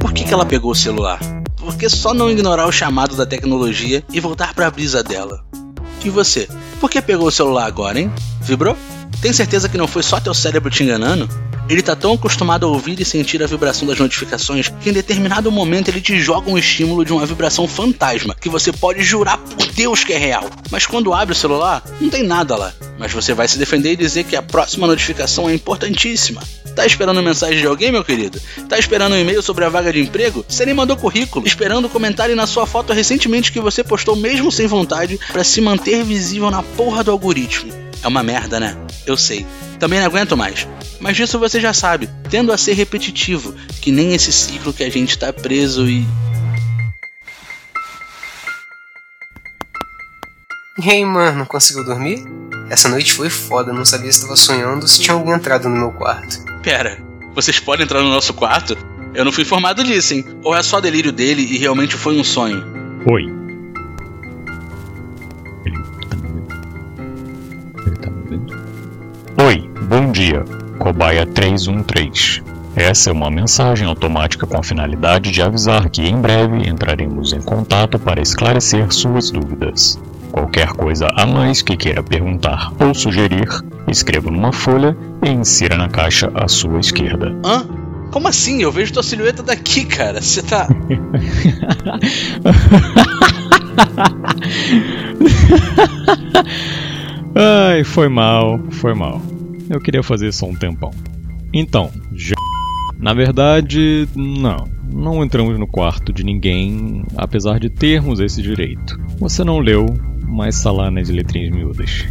Por que, que ela pegou o celular? Por que só não ignorar o chamado da tecnologia e voltar para a brisa dela? E você? Por que pegou o celular agora, hein? Vibrou? Tem certeza que não foi só teu cérebro te enganando? Ele tá tão acostumado a ouvir e sentir a vibração das notificações que em determinado momento ele te joga um estímulo de uma vibração fantasma que você pode jurar por Deus que é real. Mas quando abre o celular, não tem nada lá. Mas você vai se defender e dizer que a próxima notificação é importantíssima. Tá esperando mensagem de alguém, meu querido? Tá esperando um e-mail sobre a vaga de emprego? Você nem mandou currículo. Esperando comentário na sua foto recentemente que você postou mesmo sem vontade para se manter visível na porra do algoritmo. É uma merda, né? Eu sei. Também não aguento mais. Mas disso você já sabe, tendo a ser repetitivo, que nem esse ciclo que a gente tá preso e. E aí, mano, conseguiu dormir? Essa noite foi foda, não sabia se estava sonhando ou se tinha alguém entrado no meu quarto. Pera, vocês podem entrar no nosso quarto? Eu não fui informado disso, hein? Ou é só delírio dele e realmente foi um sonho? Oi. Ele tá me vendo? Ele tá me vendo? Oi, dia. Cobaia 313. Essa é uma mensagem automática com a finalidade de avisar que em breve entraremos em contato para esclarecer suas dúvidas. Qualquer coisa a mais que queira perguntar ou sugerir, escreva numa folha e insira na caixa à sua esquerda. Hã? Como assim? Eu vejo tua silhueta daqui, cara. Você tá. Ai, foi mal, foi mal. Eu queria fazer há um tempão. Então, já. Na verdade, não. Não entramos no quarto de ninguém, apesar de termos esse direito. Você não leu, mas está lá nas letrinhas miúdas.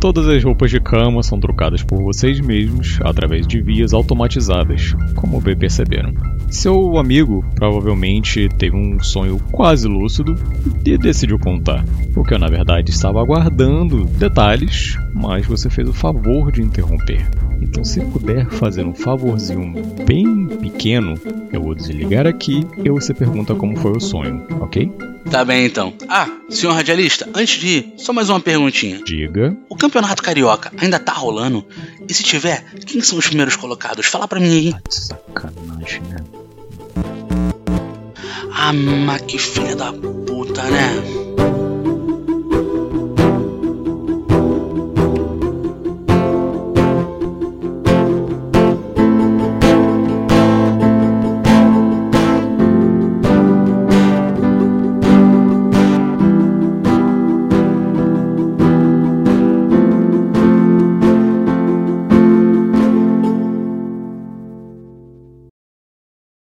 Todas as roupas de cama são trocadas por vocês mesmos através de vias automatizadas, como bem perceberam. Seu amigo provavelmente teve um sonho quase lúcido e decidiu contar, o que eu na verdade estava aguardando detalhes, mas você fez o favor de interromper. Então, se puder fazer um favorzinho bem pequeno, eu vou desligar aqui e você pergunta como foi o sonho, ok? Tá bem então. Ah, senhor radialista, antes de ir, só mais uma perguntinha. Diga. O campeonato carioca ainda tá rolando? E se tiver, quem são os primeiros colocados? Fala pra mim aí. Tá de sacanagem, né? Ah, mas que filha da puta, né?